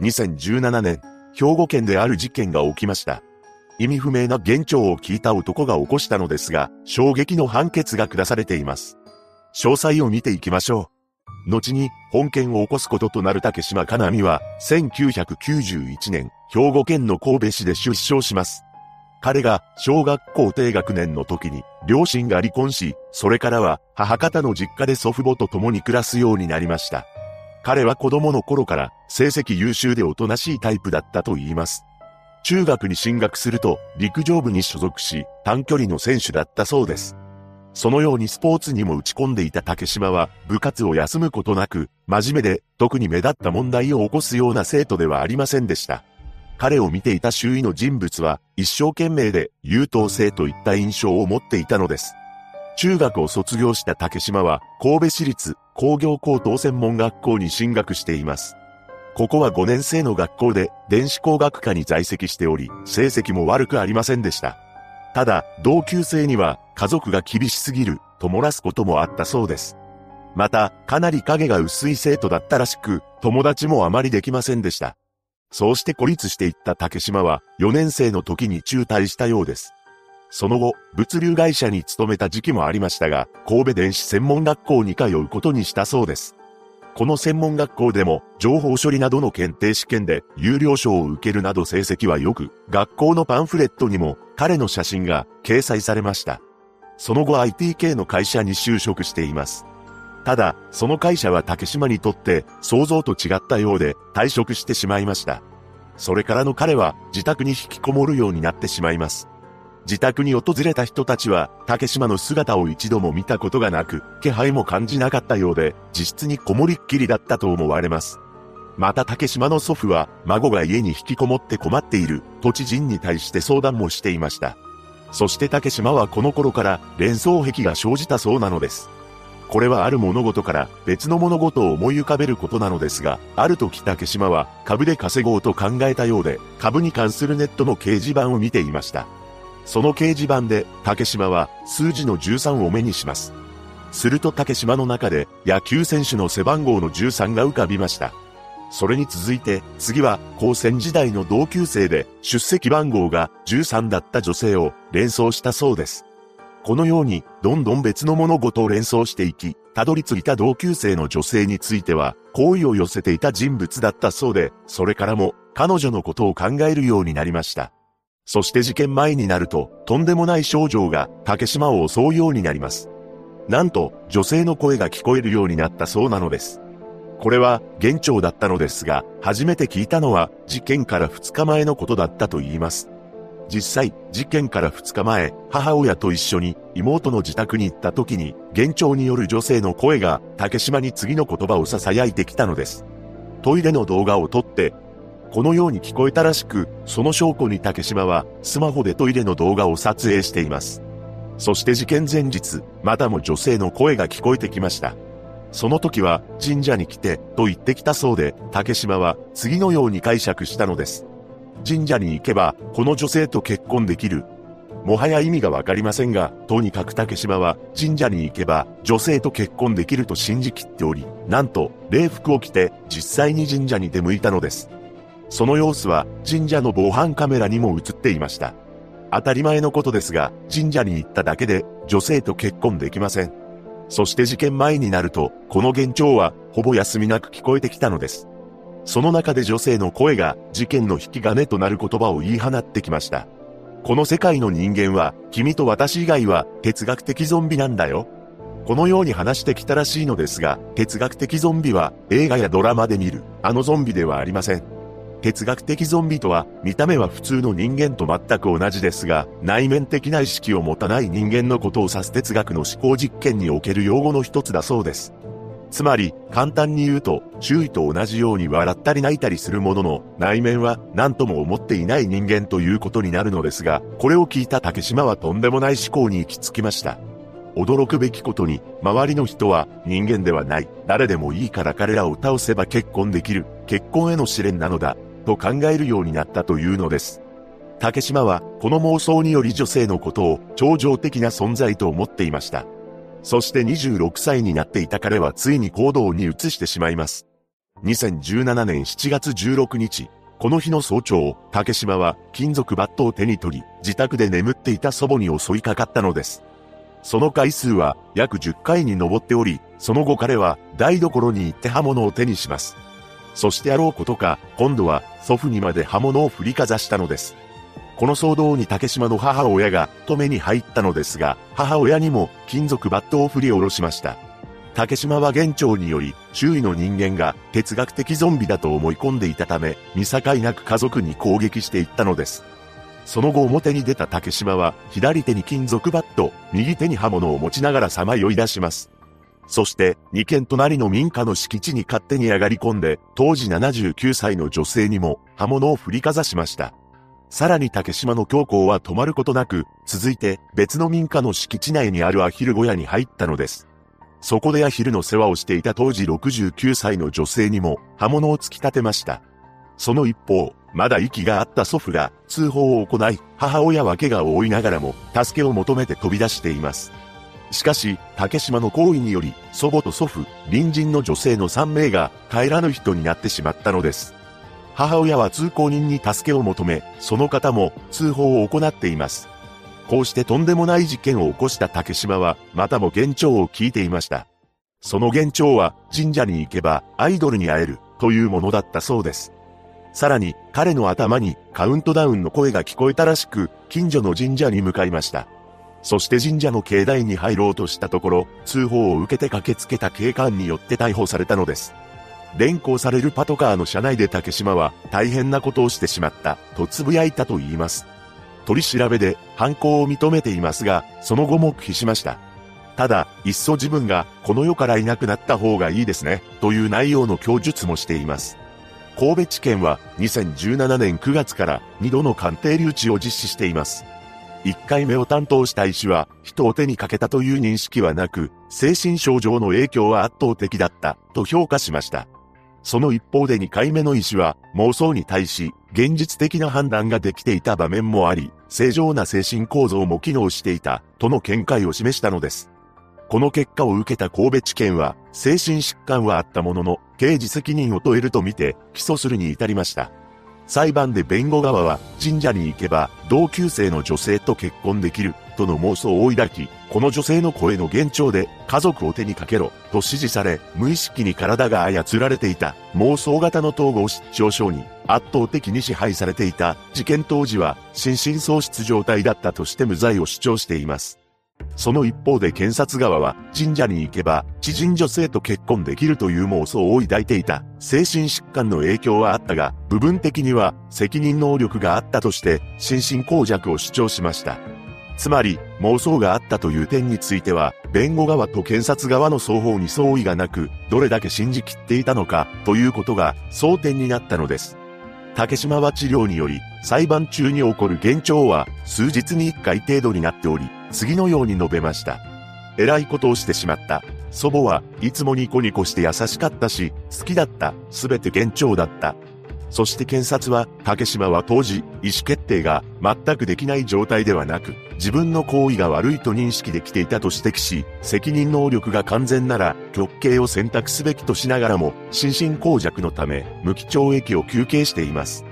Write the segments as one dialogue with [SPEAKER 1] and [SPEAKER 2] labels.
[SPEAKER 1] 2017年、兵庫県である事件が起きました。意味不明な幻聴を聞いた男が起こしたのですが、衝撃の判決が下されています。詳細を見ていきましょう。後に、本件を起こすこととなる竹島かなみは、1991年、兵庫県の神戸市で出生します。彼が小学校低学年の時に両親が離婚し、それからは母方の実家で祖父母と共に暮らすようになりました。彼は子供の頃から成績優秀でおとなしいタイプだったと言います。中学に進学すると陸上部に所属し短距離の選手だったそうです。そのようにスポーツにも打ち込んでいた竹島は部活を休むことなく真面目で特に目立った問題を起こすような生徒ではありませんでした。彼を見ていた周囲の人物は一生懸命で優等生といった印象を持っていたのです。中学を卒業した竹島は神戸市立工業高等専門学校に進学しています。ここは5年生の学校で電子工学科に在籍しており、成績も悪くありませんでした。ただ、同級生には家族が厳しすぎると漏らすこともあったそうです。また、かなり影が薄い生徒だったらしく、友達もあまりできませんでした。そうして孤立していった竹島は4年生の時に中退したようです。その後、物流会社に勤めた時期もありましたが、神戸電子専門学校に通うことにしたそうです。この専門学校でも、情報処理などの検定試験で有料賞を受けるなど成績は良く、学校のパンフレットにも彼の写真が掲載されました。その後 IT 系の会社に就職しています。ただ、その会社は竹島にとって想像と違ったようで退職してしまいました。それからの彼は自宅に引きこもるようになってしまいます。自宅に訪れた人たちは竹島の姿を一度も見たことがなく、気配も感じなかったようで、実質にこもりっきりだったと思われます。また竹島の祖父は、孫が家に引きこもって困っている、土地人に対して相談もしていました。そして竹島はこの頃から連想癖が生じたそうなのです。これはある物事から別の物事を思い浮かべることなのですが、ある時竹島は株で稼ごうと考えたようで、株に関するネットの掲示板を見ていました。その掲示板で竹島は数字の13を目にします。すると竹島の中で野球選手の背番号の13が浮かびました。それに続いて次は高専時代の同級生で出席番号が13だった女性を連想したそうです。このように、どんどん別の物事を連想していき、たどり着いた同級生の女性については、好意を寄せていた人物だったそうで、それからも、彼女のことを考えるようになりました。そして事件前になると、とんでもない症状が竹島を襲うようになります。なんと、女性の声が聞こえるようになったそうなのです。これは、幻聴だったのですが、初めて聞いたのは、事件から2日前のことだったと言います。実際、事件から2日前、母親と一緒に妹の自宅に行った時に、幻聴による女性の声が竹島に次の言葉を囁いてきたのです。トイレの動画を撮って、このように聞こえたらしく、その証拠に竹島はスマホでトイレの動画を撮影しています。そして事件前日、またも女性の声が聞こえてきました。その時は神社に来てと言ってきたそうで、竹島は次のように解釈したのです。神社に行けば、この女性と結婚できる。もはや意味がわかりませんが、とにかく竹島は神社に行けば女性と結婚できると信じきっており、なんと礼服を着て実際に神社に出向いたのです。その様子は神社の防犯カメラにも映っていました。当たり前のことですが、神社に行っただけで女性と結婚できません。そして事件前になると、この幻聴はほぼ休みなく聞こえてきたのです。その中で女性の声が事件の引き金となる言葉を言い放ってきました。この世界の人間は、君と私以外は哲学的ゾンビなんだよ。このように話してきたらしいのですが、哲学的ゾンビは映画やドラマで見る、あのゾンビではありません。哲学的ゾンビとは、見た目は普通の人間と全く同じですが、内面的な意識を持たない人間のことを指す哲学の思考実験における用語の一つだそうです。つまり、簡単に言うと、周囲と同じように笑ったり泣いたりするものの、内面は何とも思っていない人間ということになるのですが、これを聞いた竹島はとんでもない思考に行き着きました。驚くべきことに、周りの人は人間ではない、誰でもいいから彼らを倒せば結婚できる、結婚への試練なのだ、と考えるようになったというのです。竹島は、この妄想により女性のことを超常的な存在と思っていました。そして26歳になっていた彼はついに行動に移してしまいます。2017年7月16日、この日の早朝、竹島は金属バットを手に取り、自宅で眠っていた祖母に襲いかかったのです。その回数は約10回に上っており、その後彼は台所に行って刃物を手にします。そしてあろうことか、今度は祖父にまで刃物を振りかざしたのです。この騒動に竹島の母親が止めに入ったのですが、母親にも金属バットを振り下ろしました。竹島は現長により、周囲の人間が哲学的ゾンビだと思い込んでいたため、見境なく家族に攻撃していったのです。その後表に出た竹島は、左手に金属バット、右手に刃物を持ちながらさまよい出します。そして、二軒隣の民家の敷地に勝手に上がり込んで、当時79歳の女性にも刃物を振りかざしました。さらに竹島の強行は止まることなく、続いて別の民家の敷地内にあるアヒル小屋に入ったのです。そこでアヒルの世話をしていた当時69歳の女性にも刃物を突き立てました。その一方、まだ息があった祖父が通報を行い、母親は怪我を負いながらも助けを求めて飛び出しています。しかし、竹島の行為により、祖母と祖父、隣人の女性の3名が帰らぬ人になってしまったのです。母親は通行人に助けを求め、その方も通報を行っています。こうしてとんでもない事件を起こした竹島は、またも幻聴を聞いていました。その幻聴は、神社に行けば、アイドルに会える、というものだったそうです。さらに、彼の頭に、カウントダウンの声が聞こえたらしく、近所の神社に向かいました。そして神社の境内に入ろうとしたところ、通報を受けて駆けつけた警官によって逮捕されたのです。連行されるパトカーの車内で竹島は大変なことをしてしまった、と呟いたと言います。取り調べで犯行を認めていますが、その後黙秘しました。ただ、いっそ自分がこの世からいなくなった方がいいですね、という内容の供述もしています。神戸地検は2017年9月から2度の鑑定留置を実施しています。1回目を担当した医師は人を手にかけたという認識はなく、精神症状の影響は圧倒的だったと評価しました。その一方で2回目の医師は妄想に対し現実的な判断ができていた場面もあり、正常な精神構造も機能していたとの見解を示したのです。この結果を受けた神戸地検は精神疾患はあったものの刑事責任を問えるとみて起訴するに至りました。裁判で弁護側は神社に行けば同級生の女性と結婚できるとの妄想を抱き、この女性の声の幻聴で家族を手にかけろと指示され、無意識に体が操られていた妄想型の統合失調症に圧倒的に支配されていた事件当時は心神喪失状態だったとして無罪を主張しています。その一方で検察側は神社に行けば知人女性と結婚できるという妄想を抱いていた精神疾患の影響はあったが部分的には責任能力があったとして心神耗弱を主張しました。つまり、妄想があったという点については、弁護側と検察側の双方に相違がなく、どれだけ信じきっていたのか、ということが争点になったのです。竹島は治療により、裁判中に起こる幻聴は、数日に一回程度になっており、次のように述べました。偉いことをしてしまった。祖母はいつもニコニコして優しかったし、好きだった。すべて幻聴だった。そして検察は、竹島は当時、意思決定が全くできない状態ではなく、自分の行為が悪いと認識できていたと指摘し、責任能力が完全なら、極刑を選択すべきとしながらも、心神耗弱のため、無期懲役を求刑しています。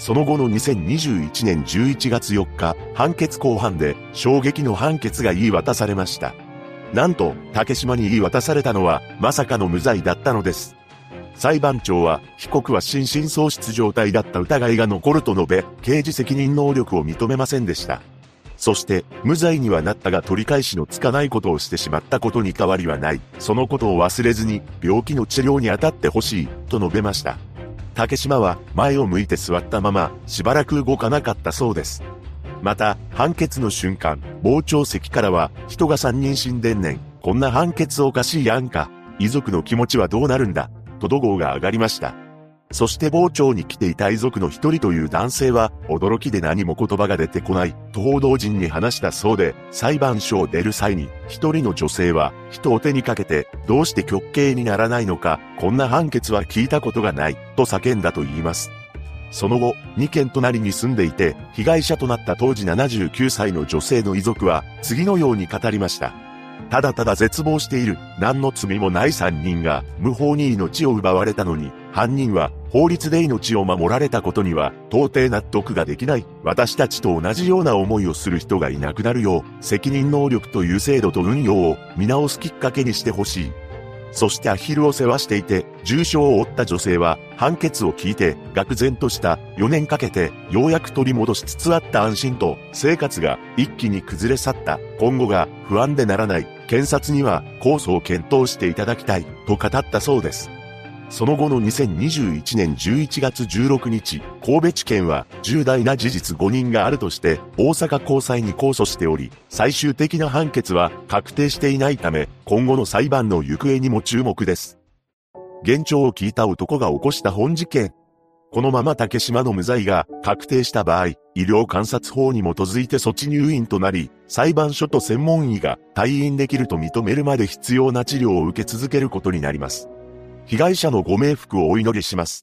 [SPEAKER 1] その後の2021年11月4日、判決公判で衝撃の判決が言い渡されました。なんと、竹島に言い渡されたのは、まさかの無罪だったのです。裁判長は、被告は心神喪失状態だった疑いが残ると述べ、刑事責任能力を認めませんでした。そして、無罪にはなったが取り返しのつかないことをしてしまったことに変わりはない。そのことを忘れずに、病気の治療に当たってほしい、と述べました。竹島は、前を向いて座ったまま、しばらく動かなかったそうです。また、判決の瞬間、傍聴席からは、人が3人死んでんねん。こんな判決おかしいやんか。遺族の気持ちはどうなるんだ。と怒号が上がりました。そして傍聴に来ていた遺族の一人という男性は、驚きで何も言葉が出てこない、と報道陣に話したそうで、裁判所を出る際に、一人の女性は、人を手にかけて、どうして極刑にならないのか、こんな判決は聞いたことがない、と叫んだと言います。その後、2件隣に住んでいて、被害者となった当時79歳の女性の遺族は、次のように語りました。ただただ絶望している、何の罪もない3人が、無法に命を奪われたのに、犯人は法律で命を守られたことには到底納得ができない。私たちと同じような思いをする人がいなくなるよう、責任能力という制度と運用を見直すきっかけにしてほしい。そしてアヒルを世話していて、重傷を負った女性は、判決を聞いて、愕然とした4年かけて、ようやく取り戻しつつあった安心と、生活が一気に崩れ去った。今後が不安でならない。検察には、控訴を検討していただきたい、と語ったそうです。その後の2021年11月16日、神戸地検は重大な事実誤認があるとして大阪高裁に控訴しており、最終的な判決は確定していないため、今後の裁判の行方にも注目です。現状を聞いた男が起こした本事件。このまま竹島の無罪が確定した場合、医療観察法に基づいて措置入院となり、裁判所と専門医が退院できると認めるまで必要な治療を受け続けることになります。被害者のご冥福をお祈りします。